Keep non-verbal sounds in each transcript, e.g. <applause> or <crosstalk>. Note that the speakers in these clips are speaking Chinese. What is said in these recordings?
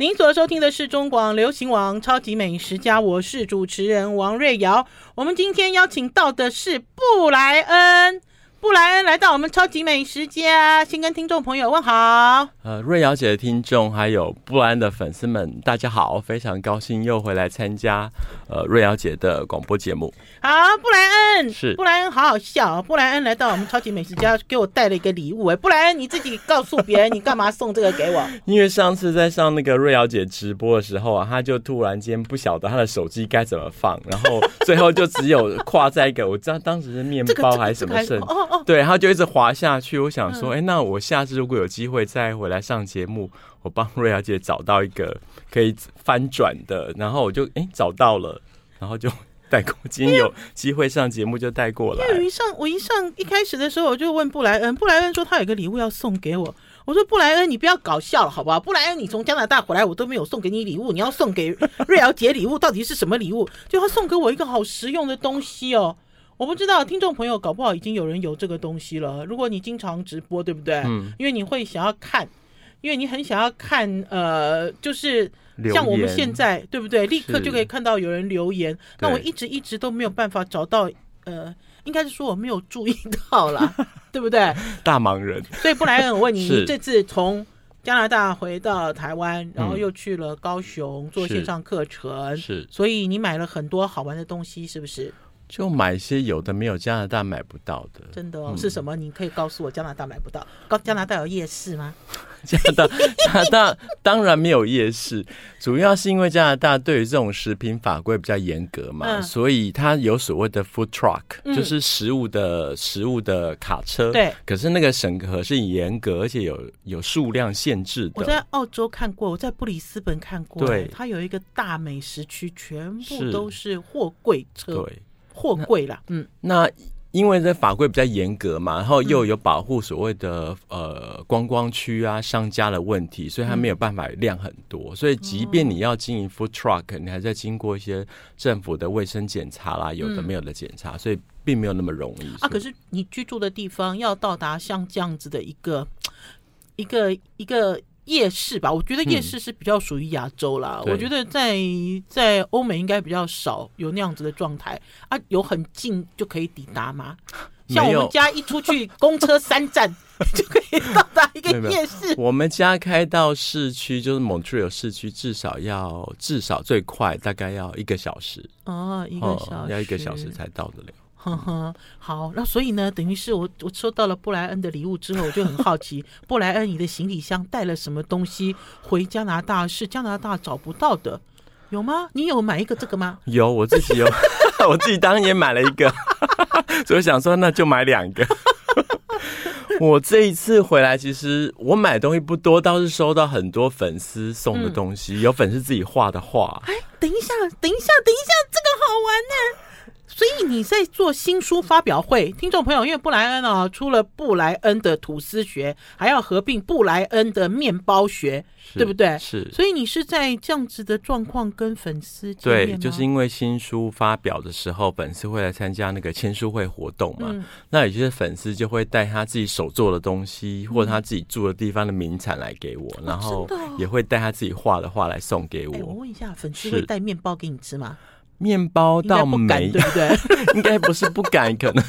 您所收听的是中广流行网《超级美食家》，我是主持人王瑞瑶。我们今天邀请到的是布莱恩。布莱恩来到我们超级美食家，先跟听众朋友问好。呃，瑞瑶姐的听众还有布莱恩的粉丝们，大家好，非常高兴又回来参加呃瑞瑶姐的广播节目。好，布莱恩是布莱恩，好好笑。布莱恩来到我们超级美食家，给我带了一个礼物。哎，布莱恩你自己告诉别人，你干嘛送这个给我？<laughs> 因为上次在上那个瑞瑶姐直播的时候啊，他就突然间不晓得他的手机该怎么放，然后最后就只有挎在一个，我知道当时是面包还是什么剩。哦，对，然后就一直滑下去。我想说，哎、嗯，那我下次如果有机会再回来上节目，我帮瑞瑶姐找到一个可以翻转的，然后我就哎找到了，然后就带过。今天有机会上节目就带过来。因为我一上，我一上一开始的时候我就问布莱恩，布莱恩说他有个礼物要送给我。我说布莱恩，你不要搞笑了，好不好？布莱恩，你从加拿大回来，我都没有送给你礼物，你要送给瑞瑶姐礼物，到底是什么礼物？就他送给我一个好实用的东西哦。我不知道听众朋友搞不好已经有人有这个东西了。如果你经常直播，对不对？嗯。因为你会想要看，因为你很想要看，呃，就是像我们现在，对不对？立刻就可以看到有人留言。那我一直一直都没有办法找到，呃，应该是说我没有注意到啦，<laughs> 对不对？大忙人。所以布莱恩，我问你，你这次从加拿大回到台湾，然后又去了高雄做线上课程，是。所以你买了很多好玩的东西，是不是？就买一些有的没有加拿大买不到的，真的哦？是什么？你可以告诉我，加拿大买不到？高加拿大有夜市吗？<laughs> 加拿大加拿大 <laughs> 当然没有夜市，主要是因为加拿大对于这种食品法规比较严格嘛，嗯、所以它有所谓的 food truck，、嗯、就是食物的食物的卡车。对，可是那个审核是严格，而且有有数量限制的。我在澳洲看过，我在布里斯本看过，对，它有一个大美食区，全部都是货柜车。对。货柜啦，嗯，那因为这法规比较严格嘛，然后又有保护所谓的呃观光区啊商家的问题，所以它没有办法量很多，所以即便你要经营 food truck，你还在经过一些政府的卫生检查啦，有的没有的检查，所以并没有那么容易啊。可是你居住的地方要到达像这样子的一个一个一个。夜市吧，我觉得夜市是比较属于亚洲啦。嗯、我觉得在在欧美应该比较少有那样子的状态啊。有很近就可以抵达吗？像我们家一出去，公车三站 <laughs> 就可以到达一个夜市。我们家开到市区，就是 Montreal 市区，至少要至少最快大概要一个小时哦，一个小时、嗯、要一个小时才到得了。呵呵，好，那所以呢，等于是我我收到了布莱恩的礼物之后，我就很好奇，布莱恩你的行李箱带了什么东西回加拿大？是加拿大找不到的，有吗？你有买一个这个吗？有，我自己有，<laughs> 我自己当然也买了一个，<laughs> 所以我想说那就买两个。<laughs> 我这一次回来，其实我买东西不多，倒是收到很多粉丝送的东西，嗯、有粉丝自己画的画。哎，等一下，等一下，等一下，这个好玩呢。所以你在做新书发表会，听众朋友，因为布莱恩啊，出了布莱恩的吐司学，还要合并布莱恩的面包学，对不对？是。所以你是在这样子的状况跟粉丝对，就是因为新书发表的时候，粉丝会来参加那个签书会活动嘛。嗯、那有些粉丝就会带他自己手做的东西，或者他自己住的地方的名产来给我，嗯、然后也会带他自己画的画来送给我。欸、我问一下，粉丝会带面包给你吃吗？面包倒没，对不对？<laughs> 应该不是不敢，可能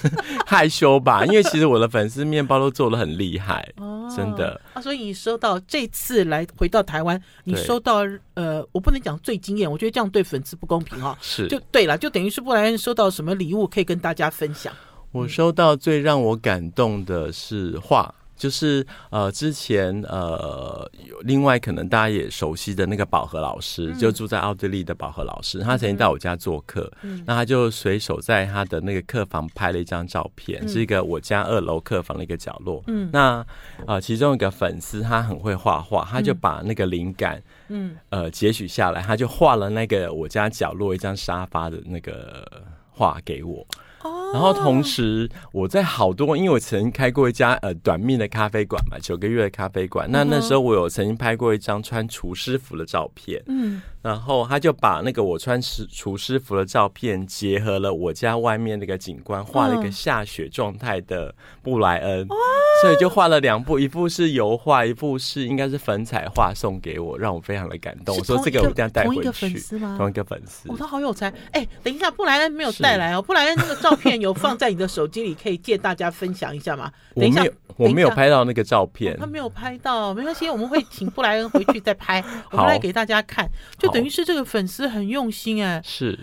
害羞吧。因为其实我的粉丝面包都做的很厉害，哦，真的。啊，所以你收到这次来回到台湾，你收到呃，我不能讲最惊艳，我觉得这样对粉丝不公平哈。是，就对了，就等于是布莱恩收到什么礼物可以跟大家分享？我收到最让我感动的是画。就是呃，之前呃，有另外可能大家也熟悉的那个宝和老师，嗯、就住在奥地利的宝和老师，他曾经到我家做客，嗯、那他就随手在他的那个客房拍了一张照片，嗯、是一个我家二楼客房的一个角落。嗯，那呃，其中一个粉丝他很会画画，他就把那个灵感，嗯，呃，截取下来，他就画了那个我家角落一张沙发的那个画给我。哦。然后同时我在好多，因为我曾经开过一家呃短命的咖啡馆嘛，九个月的咖啡馆。那那时候我有曾经拍过一张穿厨师服的照片，嗯，然后他就把那个我穿厨厨师服的照片结合了我家外面那个景观，画了一个下雪状态的布莱恩，所以就画了两部，一幅是油画，一幅是应该是粉彩画，送给我，让我非常的感动。我说这个我一定要带回去。同一个粉丝吗？同一个粉丝，我、哦、他好有才。哎，等一下，布莱恩没有带来哦，布莱恩那个照片。有放在你的手机里，可以借大家分享一下吗？等一下，我没有，我没有拍到那个照片。哦，他没有拍到，没关系，我们会请布莱恩回去再拍，我们来给大家看。就等于是这个粉丝很用心哎，是，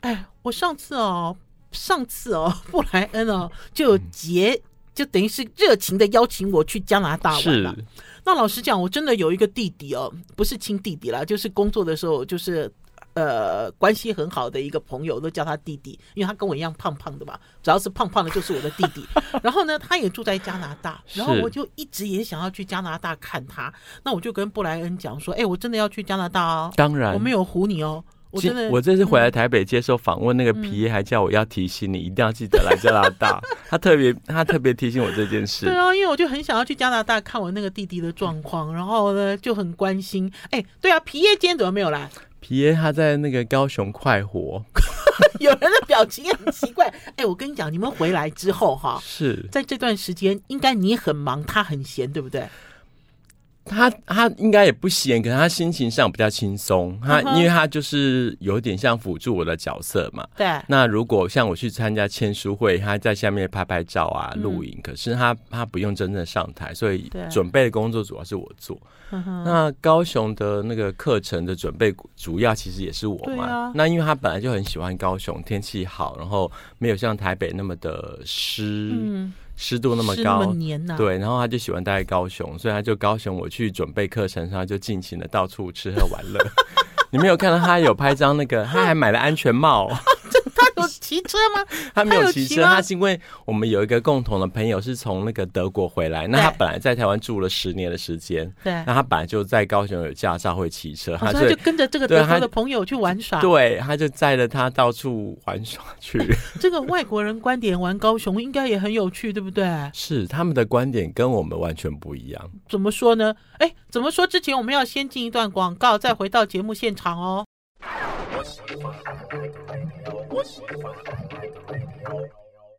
哎，我上次哦，上次哦，布莱恩哦就有结，就等于是热情的邀请我去加拿大玩了。那老实讲，我真的有一个弟弟哦，不是亲弟弟啦，就是工作的时候就是。呃，关系很好的一个朋友都叫他弟弟，因为他跟我一样胖胖的嘛。只要是胖胖的，就是我的弟弟。<laughs> 然后呢，他也住在加拿大，然后我就一直也想要去加拿大看他。那我就跟布莱恩讲说：“哎、欸，我真的要去加拿大哦。”当然，我没有唬你哦。我真的，我这次回来台北接受访问，嗯、那个皮耶还叫我要提醒你，一定要记得来加拿大。<laughs> 他特别，他特别提醒我这件事。对啊，因为我就很想要去加拿大看我那个弟弟的状况，然后呢就很关心。哎、欸，对啊，皮耶今天怎么没有来？皮耶他在那个高雄快活，<laughs> 有人的表情很奇怪。<laughs> 哎、欸，我跟你讲，你们回来之后哈，是在这段时间，应该你很忙，他很闲，对不对？他他应该也不闲，可是他心情上比较轻松。他因为他就是有点像辅助我的角色嘛。对。那如果像我去参加签书会，他在下面拍拍照啊、录影，可是他他不用真正上台，所以准备的工作主要是我做。那高雄的那个课程的准备主要其实也是我嘛。那因为他本来就很喜欢高雄，天气好，然后没有像台北那么的湿。湿度那么高，么啊、对，然后他就喜欢待在高雄，所以他就高雄我去准备课程，他就尽情的到处吃喝玩乐。<laughs> 你没有看到他有拍张那个，他还买了安全帽。骑车吗？<laughs> 他没有骑车，他是因为我们有一个共同的朋友是从那个德国回来，那他本来在台湾住了十年的时间，对，那他本来就在高雄有驾照会骑车，他就跟着这个德国的朋友去玩耍，对，他就载着他到处玩耍去。<laughs> 这个外国人观点玩高雄应该也很有趣，对不对？是他们的观点跟我们完全不一样。怎么说呢？哎，怎么说？之前我们要先进一段广告，再回到节目现场哦。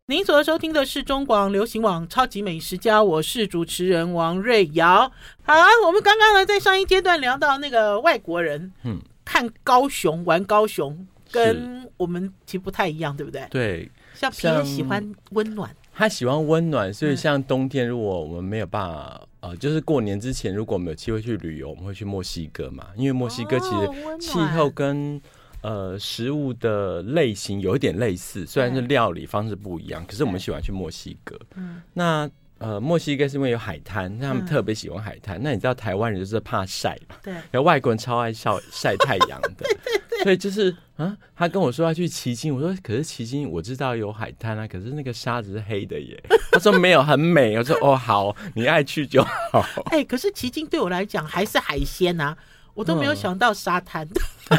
您所收听的是中广流行网《超级美食家》，我是主持人王瑞瑶。好啊，我们刚刚呢在上一阶段聊到那个外国人，嗯，看高雄玩高雄，跟我们其实不太一样，对不对？对，像皮人喜欢温暖，他喜欢温暖，所以像冬天如果我们没有办法。呃，就是过年之前，如果我们有机会去旅游，我们会去墨西哥嘛，因为墨西哥其实气候跟呃食物的类型有一点类似，虽然是料理方式不一样，可是我们喜欢去墨西哥。嗯，那呃墨西哥是因为有海滩，他们特别喜欢海滩。那你知道台湾人就是怕晒嘛？对，然后外国人超爱晒晒太阳的。<laughs> 所以就是啊，他跟我说要去旗津，我说可是旗津我知道有海滩啊，可是那个沙子是黑的耶。<laughs> 他说没有，很美。我说哦好，你爱去就好。<laughs> 哎、欸，可是旗津对我来讲还是海鲜啊，我都没有想到沙滩。嗯、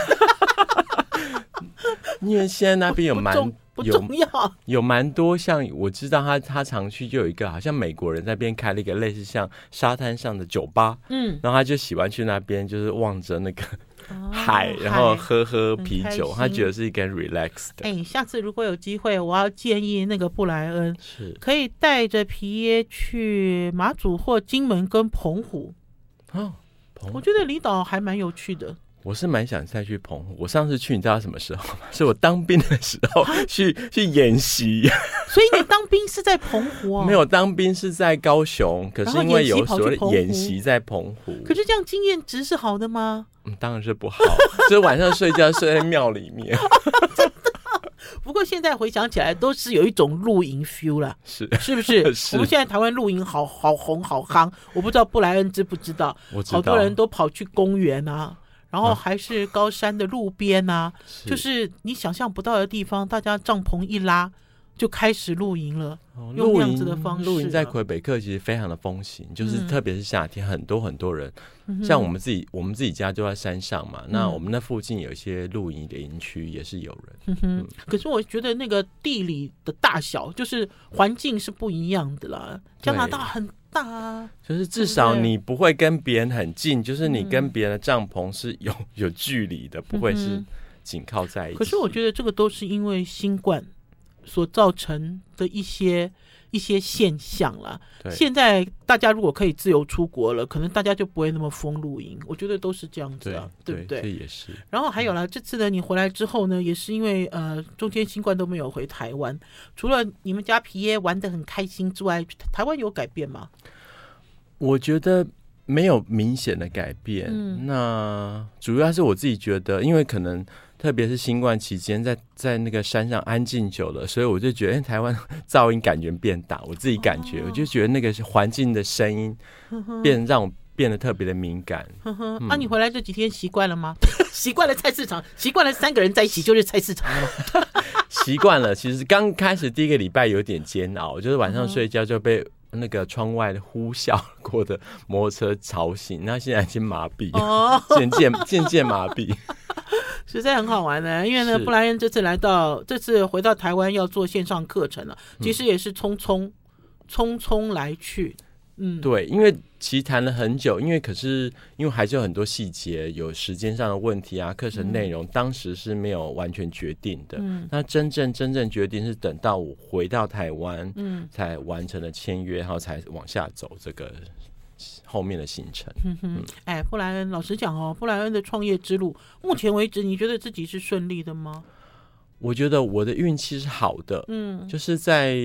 因为现在那边有蛮不重要，<laughs> 有蛮多像我知道他他常去就有一个好像美国人那边开了一个类似像沙滩上的酒吧，嗯，然后他就喜欢去那边，就是望着那个。<laughs> 海，然后喝喝啤酒，他觉得是一个 relax 的。哎，下次如果有机会，我要建议那个布莱恩是可以带着皮耶去马祖或金门跟澎湖。哦，澎湖，我觉得离岛还蛮有趣的。我是蛮想再去澎湖。我上次去，你知道什么时候吗？是我当兵的时候去去演习。<laughs> 所以你当兵是在澎湖啊？没有，当兵是在高雄。可是因为有所谓演习在澎湖。可是这样经验值是好的吗？嗯，当然是不好。就是晚上睡觉睡在庙里面。<laughs> 不过现在回想起来，都是有一种露营 feel 了，是是不是？是 <laughs> 我们现在台湾露营好好红好夯，我不知道布莱恩知不知道？我知道，好多人都跑去公园啊。然后还是高山的路边呐、啊，是就是你想象不到的地方，大家帐篷一拉，就开始露营了。用这样子的方式，露营在魁北克其实非常的风行，就是特别是夏天，很多很多人。像我们自己，我们自己家就在山上嘛，那我们那附近有一些露营的营区也是有人。嗯，可是我觉得那个地理的大小，就是环境是不一样的啦。加拿大很大啊，就是至少你不会跟别人很近，就是你跟别人的帐篷是有 <laughs> 有距离的，不会是紧靠在一起。可是我觉得这个都是因为新冠。所造成的一些一些现象了。现在大家如果可以自由出国了，可能大家就不会那么疯露营。我觉得都是这样子啊，对，对不对？这也是。然后还有了，这次呢，你回来之后呢，也是因为呃，中间新冠都没有回台湾。除了你们家皮耶玩的很开心之外，台湾有改变吗？我觉得没有明显的改变。嗯，那主要是我自己觉得，因为可能。特别是新冠期间，在在那个山上安静久了，所以我就觉得，欸、台湾噪音感觉变大。我自己感觉，哦、我就觉得那个环境的声音变让我变得特别的敏感。呵呵嗯、啊，你回来这几天习惯了吗？<laughs> 习惯了菜市场，习惯了三个人在一起就是菜市场了吗？<laughs> 习惯了。其实刚开始第一个礼拜有点煎熬，就是晚上睡觉就被那个窗外的呼啸过的摩托车吵醒。那现在已经麻痹，渐渐渐渐麻痹。实在很好玩的，因为呢，布莱恩这次来到，这次回到台湾要做线上课程了，其实也是匆匆匆匆来去。嗯，对，因为其实谈了很久，因为可是因为还是有很多细节，有时间上的问题啊，课程内容当时是没有完全决定的。嗯，那真正真正决定是等到我回到台湾，嗯，才完成了签约，然后才往下走这个。后面的行程，嗯哼，哎，布莱恩，老实讲哦，布莱恩的创业之路，目前为止，你觉得自己是顺利的吗？我觉得我的运气是好的，嗯，就是在。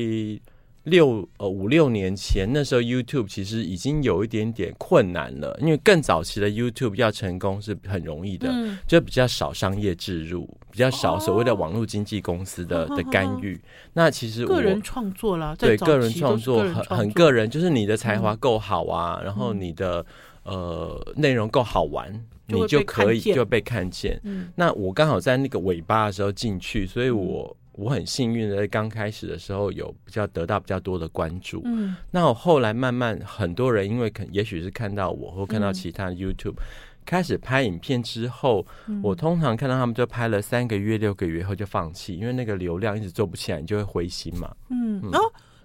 六呃五六年前，那时候 YouTube 其实已经有一点点困难了，因为更早期的 YouTube 要成功是很容易的，嗯、就比较少商业置入，比较少所谓的网络经纪公司的、哦、的干预。那其实我个人创作啦，对个人创作很很个人，就是你的才华够好啊，嗯、然后你的呃内容够好玩，你就可以就被看见。嗯、那我刚好在那个尾巴的时候进去，所以我。我很幸运的，刚开始的时候有比较得到比较多的关注。嗯，那我后来慢慢很多人因为可也许是看到我或看到其他 YouTube、嗯、开始拍影片之后，嗯、我通常看到他们就拍了三个月、六个月后就放弃，因为那个流量一直做不起来，你就会灰心嘛。嗯，嗯哦。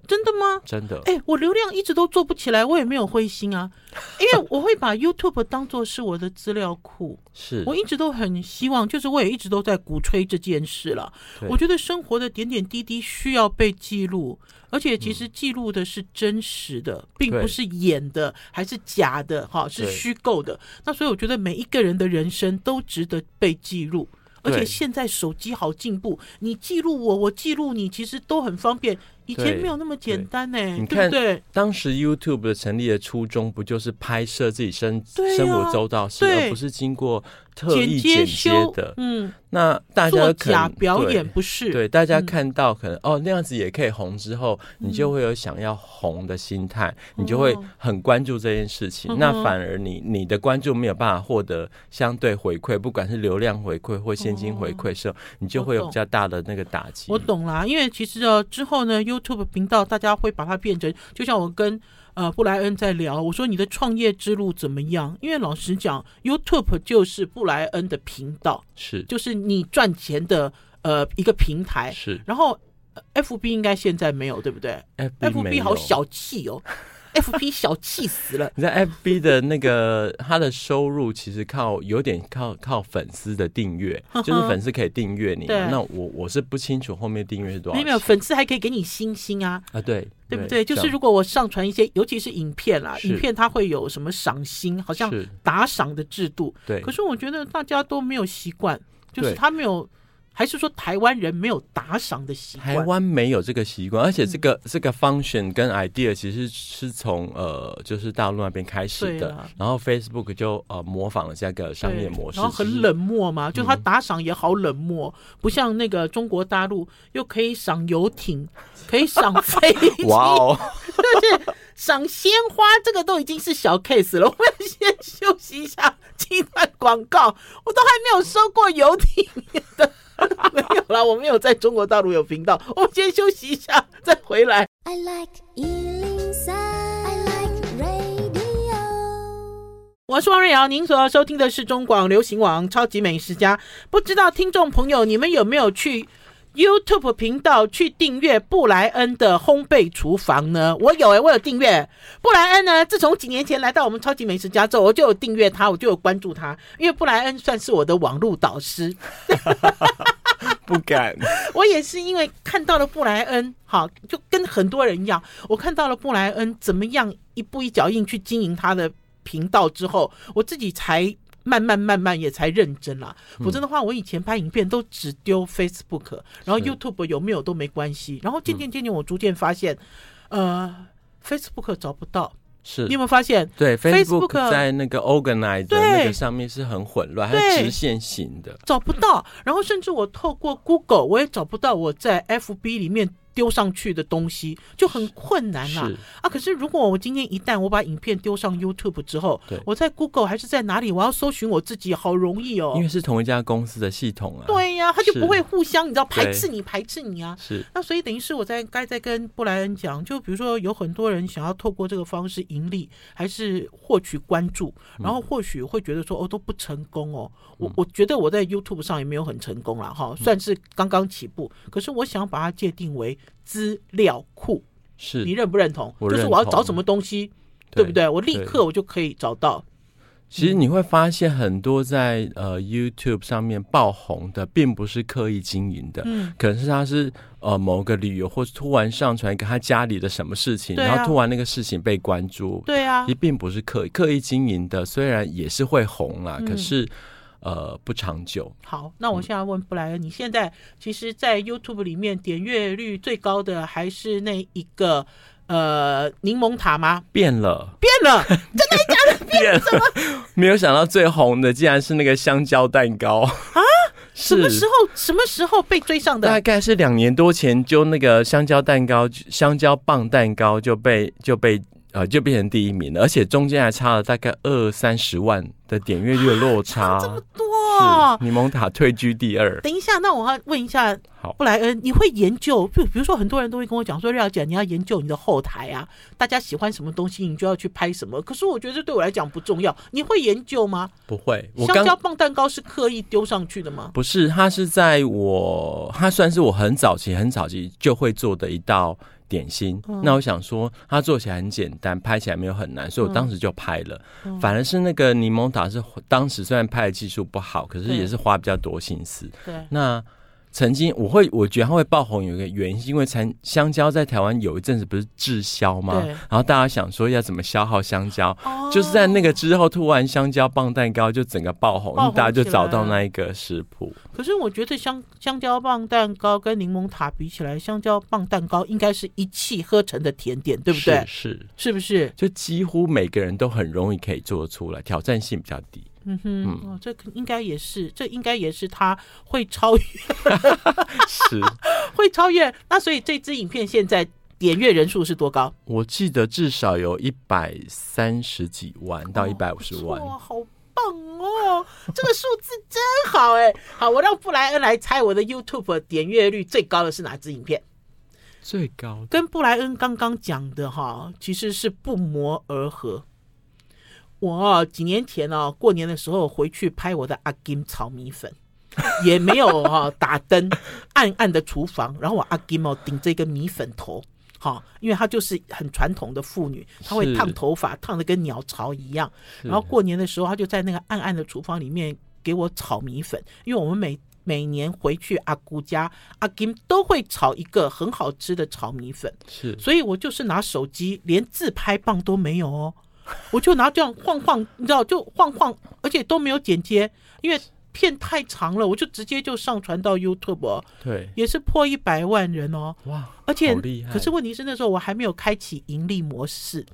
真的吗？真的。哎、欸，我流量一直都做不起来，我也没有灰心啊，<laughs> 因为我会把 YouTube 当做是我的资料库。是，我一直都很希望，就是我也一直都在鼓吹这件事了。我觉得生活的点点滴滴需要被记录，而且其实记录的是真实的，嗯、并不是演的，还是假的，哈，是虚构的。那所以我觉得每一个人的人生都值得被记录。而且现在手机好进步，你记录我，我记录你，其实都很方便。以前没有那么简单呢。你看，对，当时 YouTube 的成立的初衷，不就是拍摄自己生生活周到事，而不是经过特意剪接的？嗯，那大家假表演不是？对，大家看到可能哦那样子也可以红，之后你就会有想要红的心态，你就会很关注这件事情。那反而你你的关注没有办法获得相对回馈，不管是流量回馈或现金回馈的时候，你就会有比较大的那个打击。我懂啦，因为其实哦之后呢 YouTube 频道，大家会把它变成，就像我跟呃布莱恩在聊，我说你的创业之路怎么样？因为老实讲，YouTube 就是布莱恩的频道，是，就是你赚钱的呃一个平台，是。然后 FB 应该现在没有，对不对？FB 好小气哦。F B 小气死了！你在 F B 的那个他的收入其实靠有点靠靠粉丝的订阅，就是粉丝可以订阅你。那我我是不清楚后面订阅是多少。没有粉丝还可以给你星星啊啊对对不对？就是如果我上传一些，尤其是影片啦，影片它会有什么赏星，好像打赏的制度。对。可是我觉得大家都没有习惯，就是他没有。还是说台湾人没有打赏的习惯？台湾没有这个习惯，而且这个、嗯、这个 function 跟 idea 其实是从呃，就是大陆那边开始的，然后 Facebook 就呃模仿了这个商业模式，然后很冷漠嘛，就他打赏也好冷漠，嗯、不像那个中国大陆又可以赏游艇，<laughs> 可以赏飞机，哇哦，<laughs> 就是赏鲜花，这个都已经是小 case 了。我们先休息一下，进段广告，我都还没有收过游艇的。<laughs> 没有啦，我没有在中国大陆有频道。我们先休息一下，<laughs> 再回来。I like 103, I like radio。我是王瑞瑶，您所收听的是中广流行网《超级美食家》。不知道听众朋友，你们有没有去？YouTube 频道去订阅布莱恩的烘焙厨房呢？我有诶、欸，我有订阅布莱恩呢。自从几年前来到我们超级美食家之后，我就有订阅他，我就有关注他，因为布莱恩算是我的网络导师。<laughs> <laughs> 不敢，我也是因为看到了布莱恩，好，就跟很多人一样，我看到了布莱恩怎么样一步一脚印去经营他的频道之后，我自己才。慢慢慢慢也才认真啦，否则的话，我以前拍影片都只丢 Facebook，然后 YouTube 有没有都没关系。然后渐渐渐渐，我逐渐发现，呃，Facebook 找不到。是你有没有发现？对，Facebook 在那个 Organize 的那个上面是很混乱，它是直线型的，找不到。然后甚至我透过 Google，我也找不到我在 FB 里面。丢上去的东西就很困难了啊，啊！可是如果我今天一旦我把影片丢上 YouTube 之后，我在 Google 还是在哪里，我要搜寻我自己，好容易哦。因为是同一家公司的系统啊。对呀，他就不会互相，你知道排斥你，排斥你啊。是。那所以等于是我在该在跟布莱恩讲，就比如说有很多人想要透过这个方式盈利，还是获取关注，然后或许会觉得说哦都不成功哦。我我觉得我在 YouTube 上也没有很成功了哈，算是刚刚起步。可是我想把它界定为。资料库，是你认不认同？就是我要找什么东西，对，对不对？我立刻我就可以找到。其实你会发现，很多在呃 YouTube 上面爆红的，并不是刻意经营的，嗯，可能是他是呃某个旅游，或是突然上传一个他家里的什么事情，啊、然后突然那个事情被关注，对啊，其实并不是刻意刻意经营的，虽然也是会红啦，嗯、可是。呃，不长久。好，那我现在问布莱恩，嗯、你现在其实，在 YouTube 里面点阅率最高的还是那一个呃柠檬塔吗？变了，变了，真的假的？<laughs> 变了？没有想到最红的竟然是那个香蕉蛋糕啊！<laughs> 什么时候？什么时候被追上的？大概是两年多前，就那个香蕉蛋糕、香蕉棒蛋糕就被就被。呃，就变成第一名了，而且中间还差了大概二三十万的点阅率的落差，<laughs> 这么多，啊，柠檬塔退居第二。等一下，那我要问一下，好，布莱恩，你会研究？就比如说，很多人都会跟我讲说，廖姐，你要研究你的后台啊，大家喜欢什么东西，你就要去拍什么。可是我觉得这对我来讲不重要，你会研究吗？不会。我香蕉棒蛋糕是刻意丢上去的吗？不是，它是在我，它算是我很早期、很早期就会做的一道。点心，那我想说，它做起来很简单，拍起来没有很难，所以我当时就拍了。反而是那个柠檬塔是当时虽然拍的技术不好，可是也是花比较多心思。对，那。曾经我会，我觉得它会爆红有一个原因，是因为香香蕉在台湾有一阵子不是滞销吗？对。然后大家想说要怎么消耗香蕉，哦、就是在那个之后，突然香蕉棒蛋糕就整个爆红，爆红大家就找到那一个食谱。可是我觉得香香蕉棒蛋糕跟柠檬塔比起来，香蕉棒蛋糕应该是一气呵成的甜点，对不对？是是，是不是？就几乎每个人都很容易可以做出来，挑战性比较低。嗯哼，哦，这应该也是，这应该也是他会超越，<laughs> 是 <laughs> 会超越。那所以这支影片现在点阅人数是多高？我记得至少有一百三十几万到一百五十万。哇，好棒哦！这个数字真好哎。好，我让布莱恩来猜我的 YouTube 点阅率最高的是哪支影片？最高跟布莱恩刚刚讲的哈，其实是不谋而合。我几年前哦，过年的时候回去拍我的阿金炒米粉，<laughs> 也没有哈打灯，<laughs> 暗暗的厨房，然后我阿金哦顶着一个米粉头，哈，因为她就是很传统的妇女，她会烫头发，烫的跟鸟巢一样。然后过年的时候，她就在那个暗暗的厨房里面给我炒米粉，因为我们每每年回去阿姑家，阿金都会炒一个很好吃的炒米粉，是，所以我就是拿手机，连自拍棒都没有哦。我就拿这样晃晃，你知道，就晃晃，而且都没有剪接，因为片太长了，我就直接就上传到 YouTube，对，也是破一百万人哦，哇，而且可是问题是那时候我还没有开启盈利模式，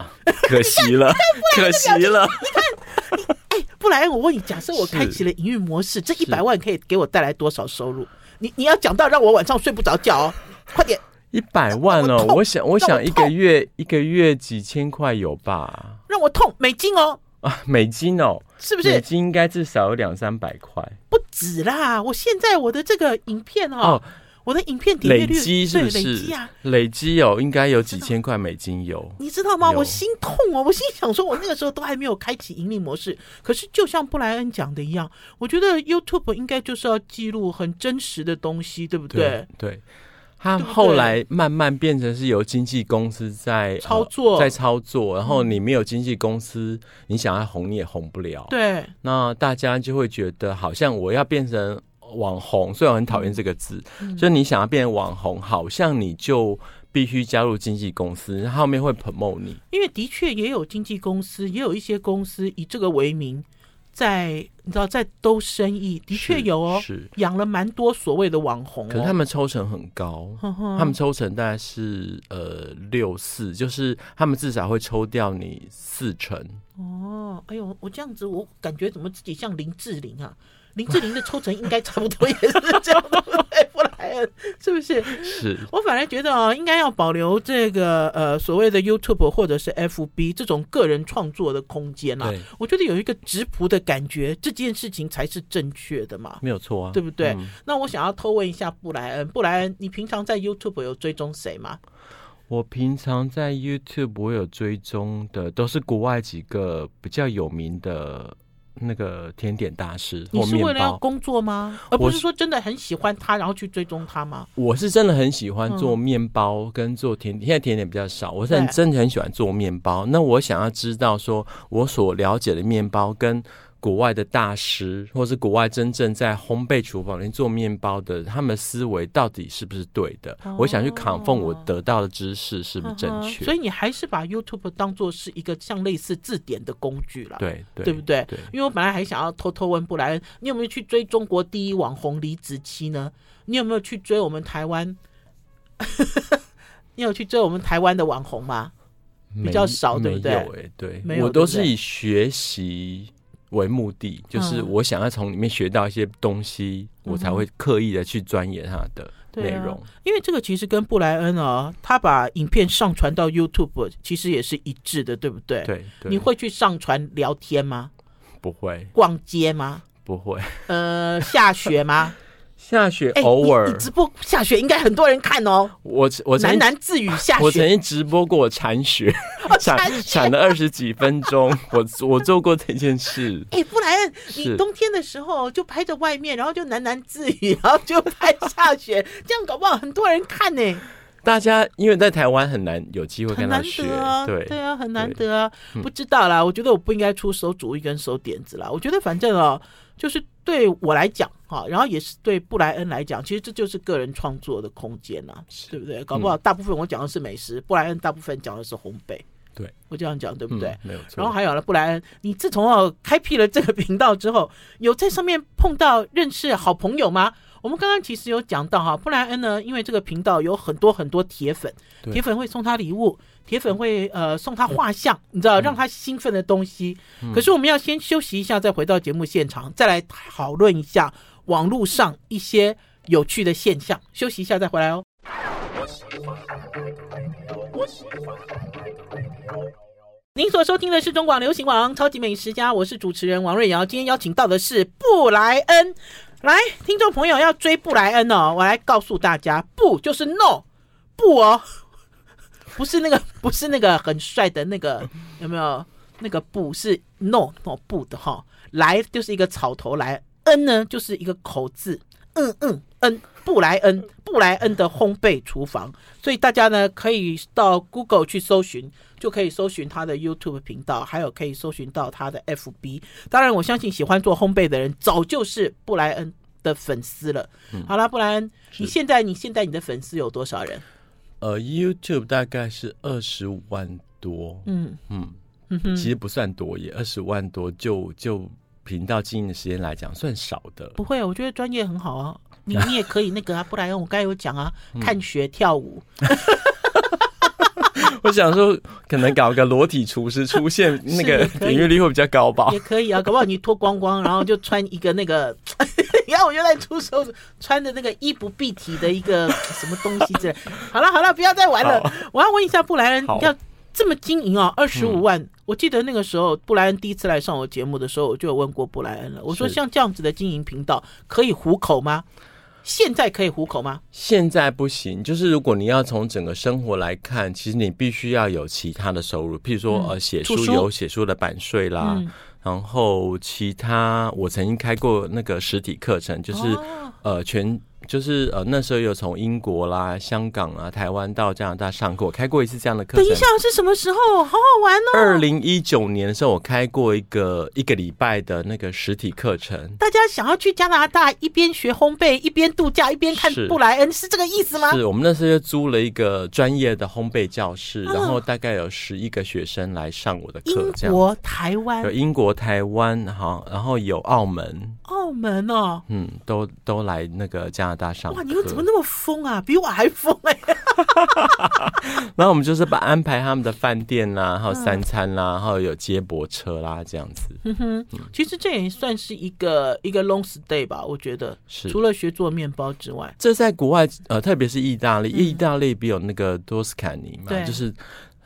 可惜了，<laughs> 可惜了。你看，哎，布莱恩，我问你，假设我开启了营运模式，这一百万可以给我带来多少收入？你你要讲到让我晚上睡不着觉哦，快点。一百万哦，我，我想，我想一个月一个月几千块有吧？让我痛，美金哦，啊，美金哦，是不是？美金应该至少有两三百块，不止啦！我现在我的这个影片哦，哦我的影片点阅率累积是不是？累积啊，累积哦，应该有几千块美金有，你知道吗？我心痛哦，我心想说，我那个时候都还没有开启盈利模式，可是就像布莱恩讲的一样，我觉得 YouTube 应该就是要记录很真实的东西，对不对？对。对他后来慢慢变成是由经纪公司在操作，在操作。然后你没有经纪公司，你想要红你也红不了。对，那大家就会觉得好像我要变成网红，虽然我很讨厌这个字，所以你想要变成网红，好像你就必须加入经纪公司，后面会 promote 你。因为的确也有经纪公司，也有一些公司以这个为名。在你知道，在兜生意的确有哦，是。养了蛮多所谓的网红，哦，可是他们抽成很高，呵呵。他们抽成大概是呃六四，就是他们至少会抽掉你四成。哦，哎呦，我这样子我感觉怎么自己像林志玲啊？林志玲的抽成应该差不多也是这样。的，<laughs> 是不是？是我反而觉得啊，应该要保留这个呃所谓的 YouTube 或者是 FB 这种个人创作的空间啊。我觉得有一个质朴的感觉，这件事情才是正确的嘛。没有错啊，对不对？嗯、那我想要偷问一下布莱恩，布莱恩，你平常在 YouTube 有追踪谁吗？我平常在 YouTube 我有追踪的都是国外几个比较有名的。那个甜点大师，你是为了要工作吗？而不是说真的很喜欢他，然后去追踪他吗？我是真的很喜欢做面包跟做甜点，现在甜点比较少。我是真的很喜欢做面包。那我想要知道，说我所了解的面包跟。国外的大师，或是国外真正在烘焙厨房里做面包的，他们思维到底是不是对的？哦、我想去 confirm 我得到的知识是不是正确。所以你还是把 YouTube 当做是一个像类似字典的工具了，对对，对不对？对。因为我本来还想要偷偷问布莱恩，你有没有去追中国第一网红李子柒呢？你有没有去追我们台湾？<laughs> 你有去追我们台湾的网红吗？比较少，对不对？没有、欸、对，没有，我都是以学习。为目的，就是我想要从里面学到一些东西，嗯、我才会刻意的去钻研它的内容、啊。因为这个其实跟布莱恩啊，他把影片上传到 YouTube，其实也是一致的，对不对？对。对，你会去上传聊天吗？不会。逛街吗？不会。<laughs> 呃，下雪吗？下雪偶尔、欸，你直播下雪应该很多人看哦。我我喃喃自语下雪，我曾经直播过铲雪，铲铲了二十几分钟。<laughs> 我我做过这件事。哎、欸，布莱恩，你冬天的时候就拍着外面，然后就喃喃自语，然后就拍下雪，<laughs> 这样搞不好很多人看呢。大家因为在台湾很难有机会看到雪，啊、对对啊，很难得啊。不知道啦，我觉得我不应该出手主意跟手点子啦。我觉得反正哦，就是。对我来讲，哈，然后也是对布莱恩来讲，其实这就是个人创作的空间呐，对不对？搞不好大部分我讲的是美食，布莱恩大部分讲的是烘焙。对，我这样讲对不对？没有错。然后还有了布莱恩，你自从哦开辟了这个频道之后，有在上面碰到认识好朋友吗？我们刚刚其实有讲到哈，布莱恩呢，因为这个频道有很多很多铁粉，铁粉会送他礼物，铁粉会呃送他画像，你知道让他兴奋的东西。可是我们要先休息一下，再回到节目现场，再来讨论一下网络上一些有趣的现象。休息一下再回来哦。您所收听的是中广流行网超级美食家，我是主持人王瑞瑶，今天邀请到的是布莱恩。来，听众朋友要追布莱恩哦，我来告诉大家，不就是 no 不哦，<laughs> 不是那个，不是那个很帅的那个，有没有？那个不是 no no 不的哈，来就是一个草头来，恩呢就是一个口字，嗯嗯恩，布莱恩，布莱恩的烘焙厨房，所以大家呢可以到 Google 去搜寻。就可以搜寻他的 YouTube 频道，还有可以搜寻到他的 FB。当然，我相信喜欢做烘焙的人早就是布莱恩的粉丝了。嗯、好了，布莱恩，你现在你现在你的粉丝有多少人？呃，YouTube 大概是二十五万多。嗯嗯嗯，其实不算多也，二十五万多就就频道经营的时间来讲算少的。不会，我觉得专业很好啊。你你也可以那个啊，布莱恩，我刚才有讲啊，看学跳舞。嗯 <laughs> 我想说，可能搞个裸体厨师出现，那个点阅率会比较高吧？也可以啊，搞不好你脱光光，然后就穿一个那个，<laughs> 你看我原来出手穿的那个衣不蔽体的一个什么东西之类。好了好了，不要再玩了。我要问一下布莱恩，要这么经营啊，二十五万、嗯。我记得那个时候布莱恩第一次来上我节目的时候，我就有问过布莱恩了。我说像这样子的经营频道可以糊口吗？现在可以糊口吗？现在不行。就是如果你要从整个生活来看，其实你必须要有其他的收入，譬如说呃写书有写书的版税啦、嗯，然后其他我曾经开过那个实体课程，就是、哦、呃全。就是呃那时候有从英国啦、香港啊、台湾到加拿大上课，我开过一次这样的课程。等一下是什么时候？好好玩哦！二零一九年的时候，我开过一个一个礼拜的那个实体课程。大家想要去加拿大一边学烘焙一边度假一边看布莱恩，是这个意思吗？是我们那时候就租了一个专业的烘焙教室，然后大概有十一个学生来上我的课。英国、台湾有英国、台湾，好，然后有澳门。澳门哦，嗯，都都来那个加拿大上课。哇，你们怎么那么疯啊？比我还疯哎！<laughs> 然后我们就是把安排他们的饭店啦，还有三餐啦，然后有接驳车啦，这样子。嗯哼，其实这也算是一个一个 long stay 吧，我觉得是。除了学做面包之外，这在国外呃，特别是意大利，意大利比有那个多斯坎尼嘛，就是。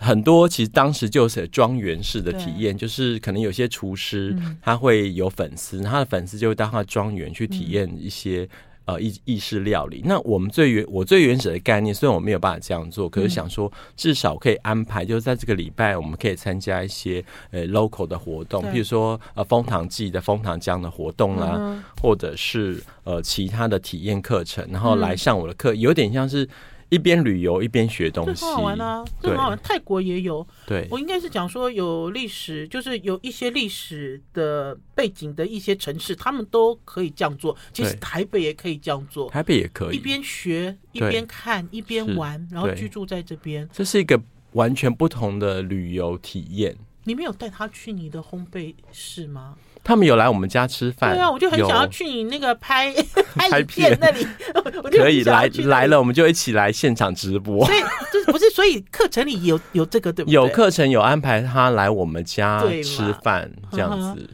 很多其实当时就是庄园式的体验，就是可能有些厨师他会有粉丝，他的粉丝就会到他的庄园去体验一些呃意意式料理。那我们最原我最原始的概念，虽然我没有办法这样做，可是想说至少可以安排，就是在这个礼拜我们可以参加一些呃 local 的活动，譬如说呃枫糖季的枫糖浆的活动啦，或者是呃其他的体验课程，然后来上我的课，有点像是。一边旅游一边学东西，很好玩啊！这很好玩。泰国也有，对，我应该是讲说有历史，就是有一些历史的背景的一些城市，他们都可以这样做。其实台北也可以这样做，台北也可以一边学一边看一边玩，然后居住在这边。这是一个完全不同的旅游体验。你没有带他去你的烘焙室吗？他们有来我们家吃饭，对啊，我就很想要去你那个拍 <laughs> 拍片那里，<laughs> 可以来来了，我们就一起来现场直播。所以就是不是，所以课程里有有这个对不对？有课程有安排他来我们家吃饭这样子，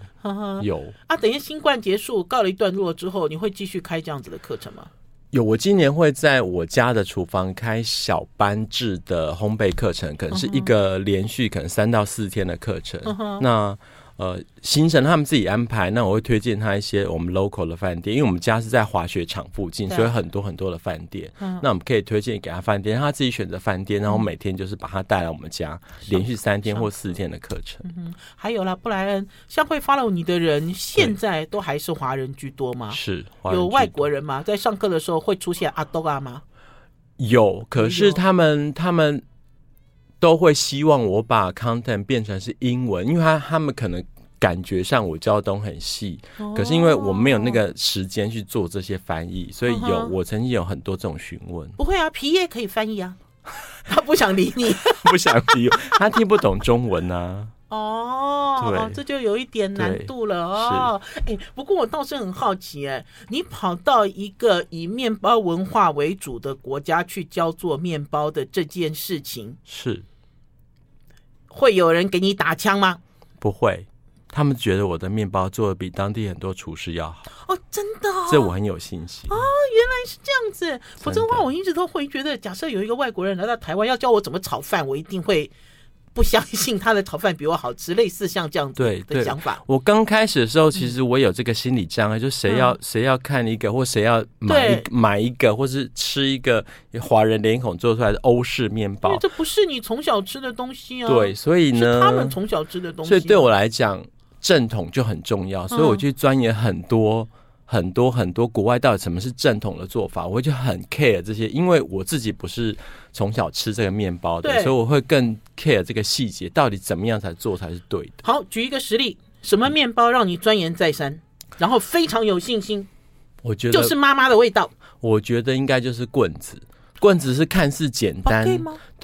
有啊。等于新冠结束告了一段落之后，你会继续开这样子的课程吗？有，我今年会在我家的厨房开小班制的烘焙课程，可能是一个连续可能三到四天的课程。那呃，行程他们自己安排，那我会推荐他一些我们 local 的饭店，因为我们家是在滑雪场附近，所以很多很多的饭店。嗯，那我们可以推荐给他饭店，让他自己选择饭店，然后每天就是把他带来我们家，连续三天或四天的课程。嗯，还有啦，布莱恩，像会 follow 你的人，现在都还是华人居多吗？是，有外国人吗？在上课的时候会出现阿多啊吗？有，可是他们他们。都会希望我把 content 变成是英文，因为他他们可能感觉上我教的东很细，哦，可是因为我没有那个时间去做这些翻译，所以有我曾经有很多这种询问。不会啊，皮也可以翻译啊，<laughs> 他不想理你，<laughs> 不想理，他听不懂中文啊。哦，对，这就有一点难度了哦。哎，不过我倒是很好奇，哎，你跑到一个以面包文化为主的国家去教做面包的这件事情，是。会有人给你打枪吗？不会，他们觉得我的面包做的比当地很多厨师要好。哦，真的哦？这我很有信心。哦，原来是这样子。否则的话，我一直都会觉得，假设有一个外国人来到台湾要教我怎么炒饭，我一定会。不相信他的炒饭比我好吃，<laughs> 类似像这样子的想法。我刚开始的时候，其实我有这个心理障碍，嗯、就谁要谁要看一个，或谁要买一买一个，或是吃一个华人脸孔做出来的欧式面包，这不是你从小吃的东西啊。对，所以呢，他们从小吃的东西，所以对我来讲，正统就很重要。所以我去钻研很多。嗯很多很多国外到底什么是正统的做法，我会就很 care 这些，因为我自己不是从小吃这个面包的，所以我会更 care 这个细节，到底怎么样才做才是对的。好，举一个实例，什么面包让你钻研再三，然后非常有信心？我觉得就是妈妈的味道。我觉得应该就是棍子，棍子是看似简单。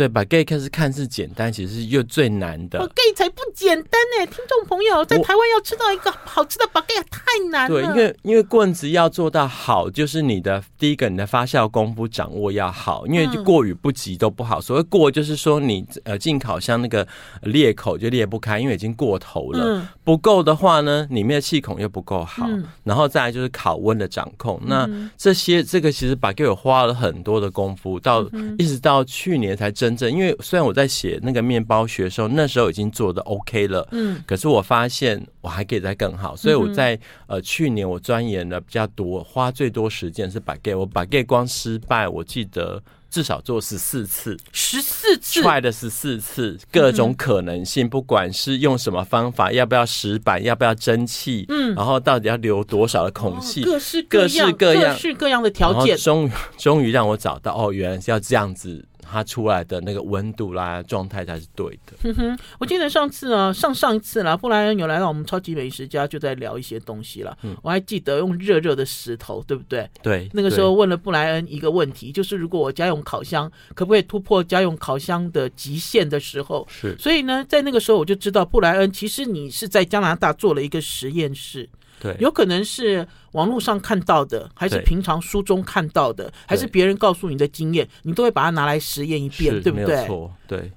对，baguette 是看似简单，其实是又最难的。baguette 才不简单呢，听众朋友，在台湾要吃到一个好吃的 baguette 太难了。对，因为因为棍子要做到好，就是你的第一个，你的发酵功夫掌握要好，因为就过与不及都不好。所谓过，就是说你呃进烤箱那个裂口就裂不开，因为已经过头了。嗯、不够的话呢，里面的气孔又不够好，嗯、然后再来就是烤温的掌控。那这些这个其实 baguette 花了很多的功夫。步，到一直到去年才真正，因为虽然我在写那个面包学的时候，那时候已经做的 OK 了，嗯，可是我发现我还可以再更好，所以我在呃去年我钻研的比较多，花最多时间是 baguette，我 baguette 光失败，我记得。至少做十四次，十四次，try 的十四次，各种可能性，不管是用什么方法，要不要石板，要不要蒸汽，嗯，然后到底要留多少的孔隙，各式各样，各式各样的条件，终于终于让我找到，哦，原来是要这样子。它出来的那个温度啦，状态才是对的。哼哼，我记得上次啊，上上一次啦，布莱恩有来到我们超级美食家，就在聊一些东西了。嗯，我还记得用热热的石头，对不对？对。那个时候问了布莱恩一个问题，就是如果我家用烤箱，可不可以突破家用烤箱的极限的时候？是。所以呢，在那个时候我就知道，布莱恩其实你是在加拿大做了一个实验室。对，有可能是网络上看到的，还是平常书中看到的，还是别人告诉你的经验，你都会把它拿来实验一遍，对不对？没有错，对。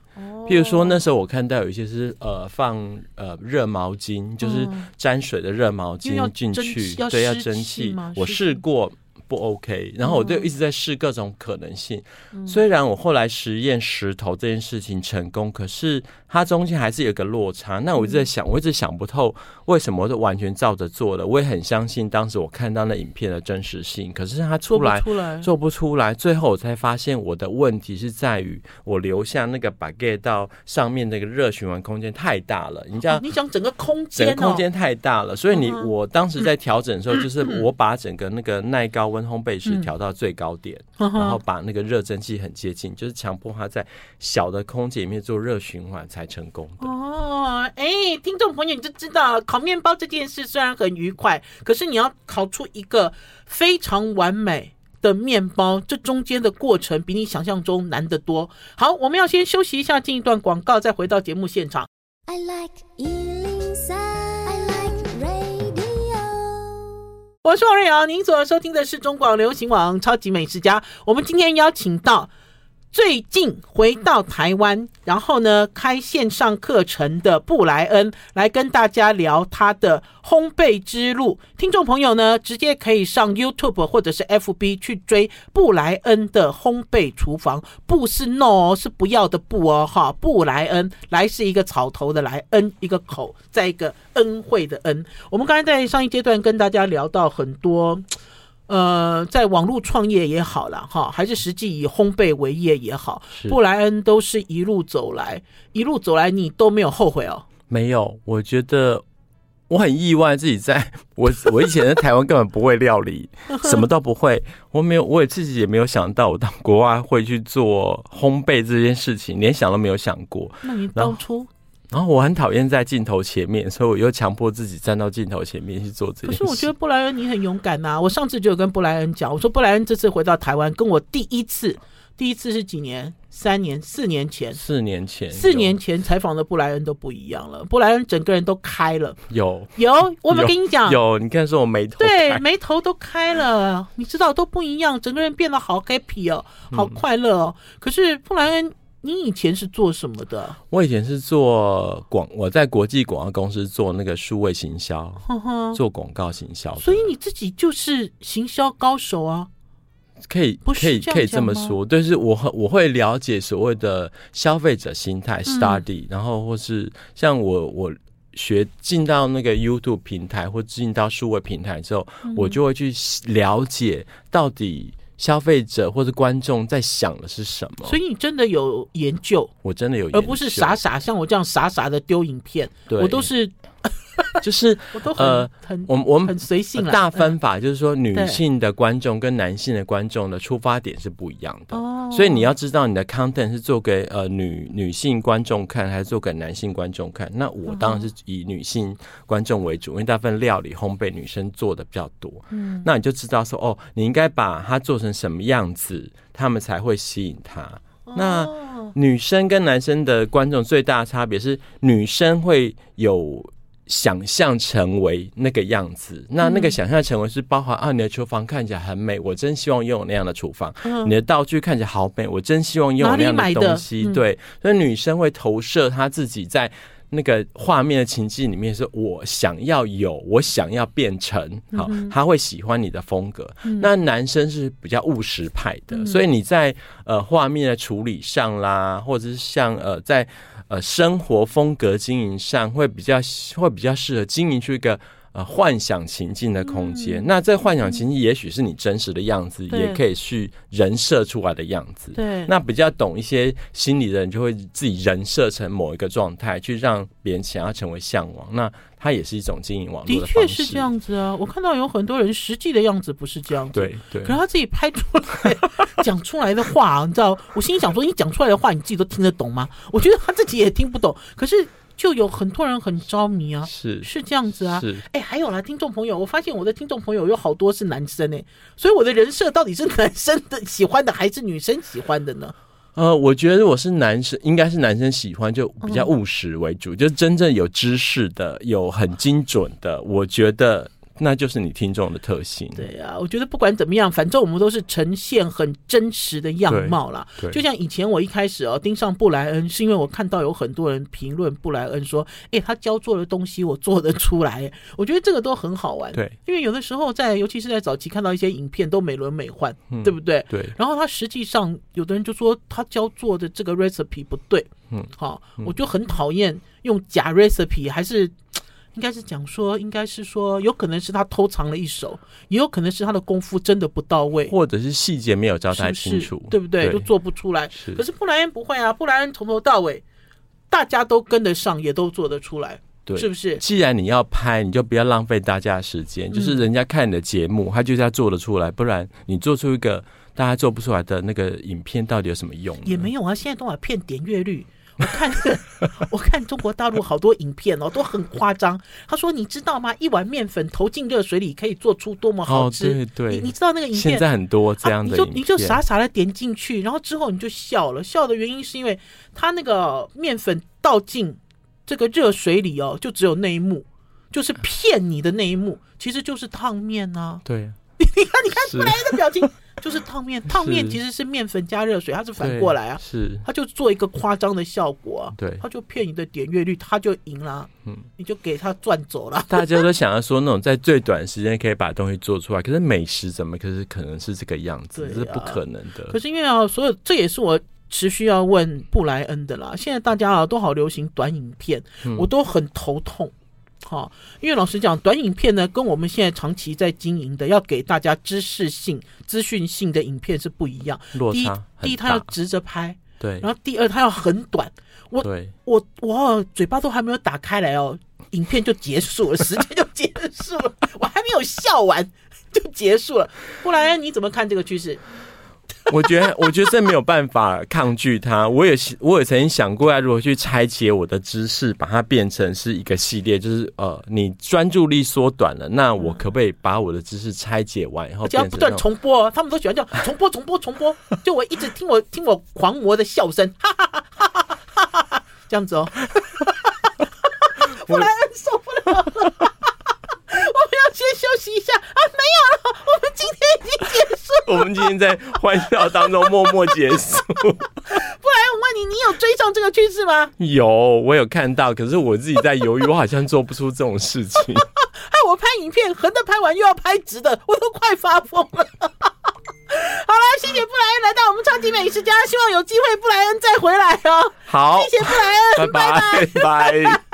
譬如说那时候我看到有一些是呃放呃热毛巾，就是沾水的热毛巾进去，对，要蒸汽。我试过。不 OK，然后我就一直在试各种可能性。嗯、虽然我后来实验石头这件事情成功，可是它中间还是有一个落差。那我一直在想，我一直想不透为什么我是完全照着做的。我也很相信当时我看到那影片的真实性，可是它出来做不出来，做不出来。最后我才发现我的问题是在于我留下那个 baguette 到上面那个热循环空间太大了。你这样，你讲整个空间，整个空间太大了，所以你我当时在调整的时候，就是 <coughs> 我把整个那个耐高温烘焙室调到最高点，嗯、然后把那个热蒸汽很接近，就是强迫它在小的空间里面做热循环才成功的。哦，哎，听众朋友你就知道，烤面包这件事虽然很愉快，可是你要烤出一个非常完美的面包，这中间的过程比你想象中难得多。好，我们要先休息一下，进一段广告，再回到节目现场。I like 我是王瑞瑶，您所收听的是中广流行网超级美食家。我们今天邀请到。最近回到台湾，然后呢，开线上课程的布莱恩来跟大家聊他的烘焙之路。听众朋友呢，直接可以上 YouTube 或者是 FB 去追布莱恩的烘焙厨房。不是 no，是不要的不哦，哈，布莱恩来是一个草头的来，恩一个口，再一个恩惠的恩。我们刚才在上一阶段跟大家聊到很多。呃，在网络创业也好了哈，还是实际以烘焙为业也好，布莱恩都是一路走来，一路走来，你都没有后悔哦？没有，我觉得我很意外，自己在 <laughs> 我我以前在台湾根本不会料理，<laughs> 什么都不会，我没有，我也自己也没有想到我到国外会去做烘焙这件事情，连想都没有想过。那你当初？然后我很讨厌在镜头前面，所以我又强迫自己站到镜头前面去做这件事。可是我觉得布莱恩你很勇敢呐、啊！<laughs> 我上次就有跟布莱恩讲，我说布莱恩这次回到台湾，跟我第一次，第一次是几年？三年、四年前？四年前？四年前采访的布莱恩都不一样了，布莱恩整个人都开了。有有，我没跟你讲？有，你看说我眉头对眉头都开了，你知道都不一样，整个人变得好 happy 哦，好快乐哦。嗯、可是布莱恩。你以前是做什么的？我以前是做广，我在国际广告公司做那个数位行销，呵呵做广告行销。所以你自己就是行销高手啊？可以，可以，可以这么说。但是我我会了解所谓的消费者心态 study，、嗯、然后或是像我我学进到那个 YouTube 平台或进到数位平台之后，嗯、我就会去了解到底。消费者或者观众在想的是什么？所以你真的有研究，我真的有研究，而不是傻傻像我这样傻傻的丢影片。对我都是。<laughs> 就是我都很呃，很我们我们很随性。大分法就是说，女性的观众跟男性的观众的出发点是不一样的。哦，所以你要知道你的 content 是做给呃女女性观众看，还是做给男性观众看？那我当然是以女性观众为主，因为大部分料理烘焙女生做的比较多。嗯，那你就知道说，哦，你应该把它做成什么样子，他们才会吸引他。那女生跟男生的观众最大的差别是，女生会有。想象成为那个样子，那那个想象成为是包含啊，你的厨房看起来很美，我真希望拥有那样的厨房。嗯、你的道具看起来好美，我真希望拥有那样的东西。嗯、对，所以女生会投射她自己在那个画面的情境里面，是我想要有，我想要变成，好，他会喜欢你的风格。嗯、那男生是比较务实派的，嗯、所以你在呃画面的处理上啦，或者是像呃在呃生活风格经营上，会比较会比较适合经营出一个。呃，幻想情境的空间，嗯、那这幻想情境也许是你真实的样子，嗯、也可以去人设出来的样子。对，那比较懂一些心理的人，就会自己人设成某一个状态，去让别人想要成为向往。那它也是一种经营网络的确是这样子啊，我看到有很多人实际的样子不是这样子。对对，可是他自己拍出来讲出来的话、啊，你知道，我心里想说，你讲出来的话，你自己都听得懂吗？我觉得他自己也听不懂。可是。就有很多人很着迷啊，是是这样子啊，是哎，还有啦，听众朋友，我发现我的听众朋友有好多是男生哎，所以我的人设到底是男生的喜欢的还是女生喜欢的呢？呃，我觉得我是男生，应该是男生喜欢，就比较务实为主，嗯、就真正有知识的、有很精准的，我觉得。那就是你听众的特性。对啊，我觉得不管怎么样，反正我们都是呈现很真实的样貌啦。就像以前我一开始哦盯上布莱恩，是因为我看到有很多人评论布莱恩说：“哎，他教做的东西我做得出来。”我觉得这个都很好玩。对，因为有的时候在，尤其是在早期看到一些影片都美轮美奂，对不对？对。然后他实际上有的人就说他教做的这个 recipe 不对。嗯。好，我就很讨厌用假 recipe 还是。应该是讲说，应该是说，有可能是他偷藏了一手，也有可能是他的功夫真的不到位，或者是细节没有交代清楚，是是对不对？对，都做不出来。是，可是布莱恩不会啊，布莱恩从头到尾，大家都跟得上，也都做得出来，对，是不是？既然你要拍，你就不要浪费大家的时间，就是人家看你的节目，嗯、他就是要做得出来，不然你做出一个大家做不出来的那个影片，到底有什么用？也没有啊，现在都把骗点阅率。我看，我看中国大陆好多影片哦，都很夸张。他说：“你知道吗？一碗面粉投进热水里可以做出多么好吃？”哦、对对，你你知道那个影片？现在很多这样的、啊，你就你就傻傻的点进去，然后之后你就笑了。笑的原因是因为他那个面粉倒进这个热水里哦，就只有那一幕，就是骗你的那一幕，其实就是烫面啊。对。<laughs> 你看，你看布莱恩的表情，就是烫面。烫面其实是面粉加热水，它是反过来啊。是，它就做一个夸张的效果啊。对，它就骗你的点阅率，它就赢了。嗯，你就给它赚走了。大家都想要说那种在最短时间可以把东西做出来，可是美食怎么可是可能是这个样子？这是不可能的。可是因为啊，所有这也是我持续要问布莱恩的啦。现在大家啊都好流行短影片，我都很头痛。好，因为老实讲，短影片呢，跟我们现在长期在经营的，要给大家知识性、资讯性的影片是不一样。第一，第一，它要直着拍，对。然后第二，它要很短。我，对我，我嘴巴都还没有打开来哦，影片就结束了，时间就结束了，<laughs> 我还没有笑完就结束了。布莱恩，你怎么看这个趋势？<laughs> 我觉得，我觉得这没有办法抗拒它。我也我也曾经想过要如何去拆解我的知识，把它变成是一个系列。就是呃，你专注力缩短了，那我可不可以把我的知识拆解完，然后只要不断重播？他们都喜欢叫重播、重播、重播。<laughs> 就我一直听我听我狂魔的笑声，哈哈哈哈哈哈哈哈，这样子哦。布莱恩受不了了，先休息一下啊！没有了，我们今天已经结束。<laughs> 我们今天在欢笑当中默默结束。<laughs> 不然我问你，你有追上这个趋势吗？有，我有看到，可是我自己在犹豫，我好像做不出这种事情。害 <laughs> 我拍影片，横的拍完又要拍直的，我都快发疯了。好了，谢谢布莱恩来到我们超级美食家，希望有机会布莱恩再回来哦。好，谢谢布莱恩，拜拜拜拜。